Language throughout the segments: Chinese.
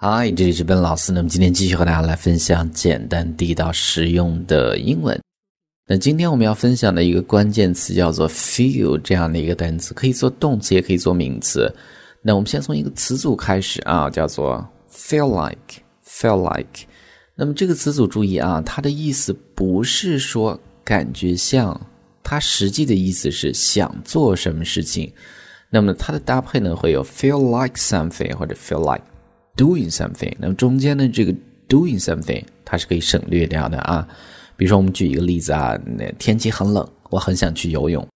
嗨，这里是笨老师。那么今天继续和大家来分享简单地道实用的英文。那今天我们要分享的一个关键词叫做 feel 这样的一个单词，可以做动词，也可以做名词。那我们先从一个词组开始啊，叫做 feel like，feel like。那么这个词组注意啊，它的意思不是说感觉像，它实际的意思是想做什么事情。那么它的搭配呢，会有 feel like something 或者 feel like。Doing something，那么中间的这个 doing something 它是可以省略掉的啊。比如说，我们举一个例子啊，那天气很冷，我很想去游泳。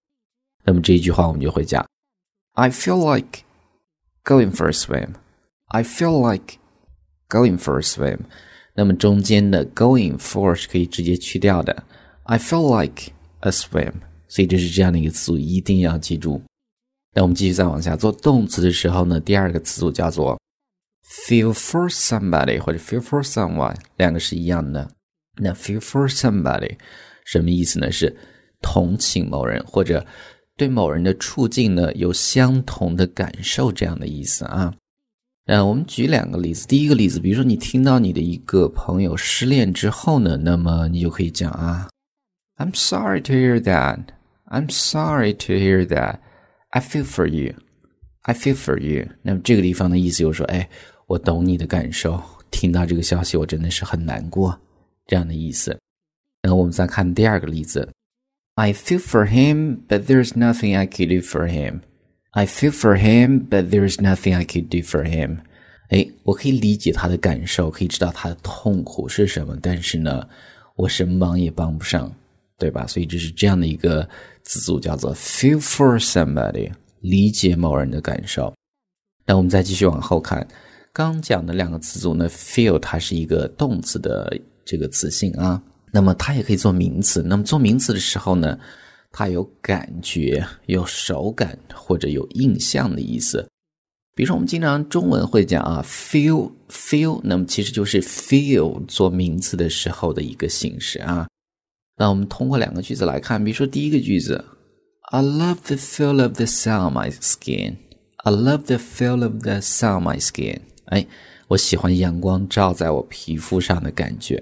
那么这一句话我们就会讲，I feel like going for a swim. I feel like going for a swim. 那么中间的 going for 是可以直接去掉的。I feel like a swim. 所以这是这样的一个词组，一定要记住。那我们继续再往下做动词的时候呢，第二个词组叫做。Feel for somebody 或者 feel for someone 两个是一样的。那 feel for somebody 什么意思呢？是同情某人或者对某人的处境呢有相同的感受这样的意思啊。呃，我们举两个例子。第一个例子，比如说你听到你的一个朋友失恋之后呢，那么你就可以讲啊，I'm sorry to hear that. I'm sorry to hear that. I feel for you. I feel for you. 那么这个地方的意思就是说，哎。我懂你的感受，听到这个消息，我真的是很难过，这样的意思。然后我们再看第二个例子，I feel for him, but there's nothing I could do for him. I feel for him, but there's nothing I could do for him. 哎，我可以理解他的感受，可以知道他的痛苦是什么，但是呢，我什么忙也帮不上，对吧？所以这是这样的一个词组，叫做 feel for somebody，理解某人的感受。那我们再继续往后看。刚讲的两个词组呢，feel 它是一个动词的这个词性啊，那么它也可以做名词。那么做名词的时候呢，它有感觉、有手感或者有印象的意思。比如说我们经常中文会讲啊，feel feel，那么其实就是 feel 做名词的时候的一个形式啊。那我们通过两个句子来看，比如说第一个句子，I love the feel of the sun on my skin. I love the feel of the sun on my skin. 哎，我喜欢阳光照在我皮肤上的感觉。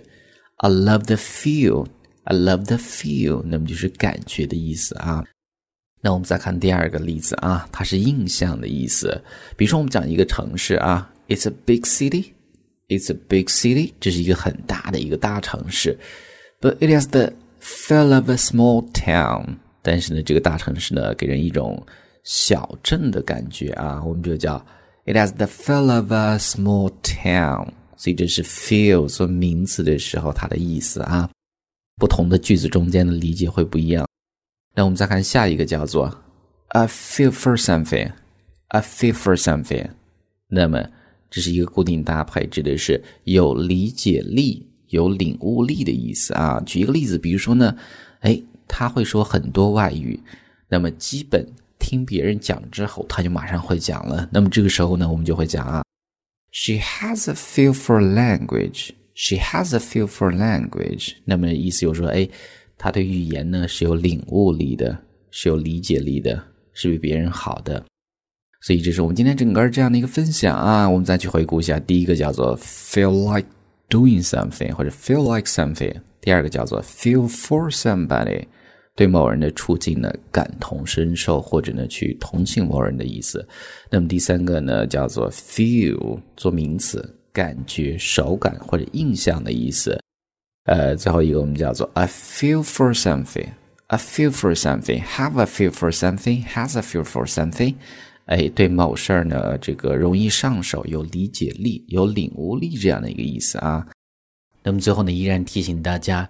I love the feel. I love the feel. 那么就是感觉的意思啊。那我们再看第二个例子啊，它是印象的意思。比如说我们讲一个城市啊，It's a big city. It's a big city. 这是一个很大的一个大城市。But it has the feel of a small town. 但是呢，这个大城市呢，给人一种小镇的感觉啊，我们就叫。It has the feel of a small town，所以这是 feel 做名词的时候它的意思啊。不同的句子中间的理解会不一样。那我们再看下一个叫做 a feel for something，a feel for something。那么这是一个固定搭配，指的是有理解力、有领悟力的意思啊。举一个例子，比如说呢，哎，他会说很多外语，那么基本。听别人讲之后，他就马上会讲了。那么这个时候呢，我们就会讲啊，She has a feel for language. She has a feel for language. 那么意思就是说，哎，他对语言呢是有领悟力的，是有理解力的，是比别人好的。所以这是我们今天整个这样的一个分享啊。我们再去回顾一下，第一个叫做 feel like doing something 或者 feel like something，第二个叫做 feel for somebody。对某人的处境呢感同身受，或者呢去同情某人的意思。那么第三个呢叫做 feel 做名词，感觉、手感或者印象的意思。呃，最后一个我们叫做 I feel for something，I feel for something，have a feel for something，has a feel for something。哎，对某事儿呢这个容易上手，有理解力、有领悟力这样的一个意思啊。那么最后呢，依然提醒大家，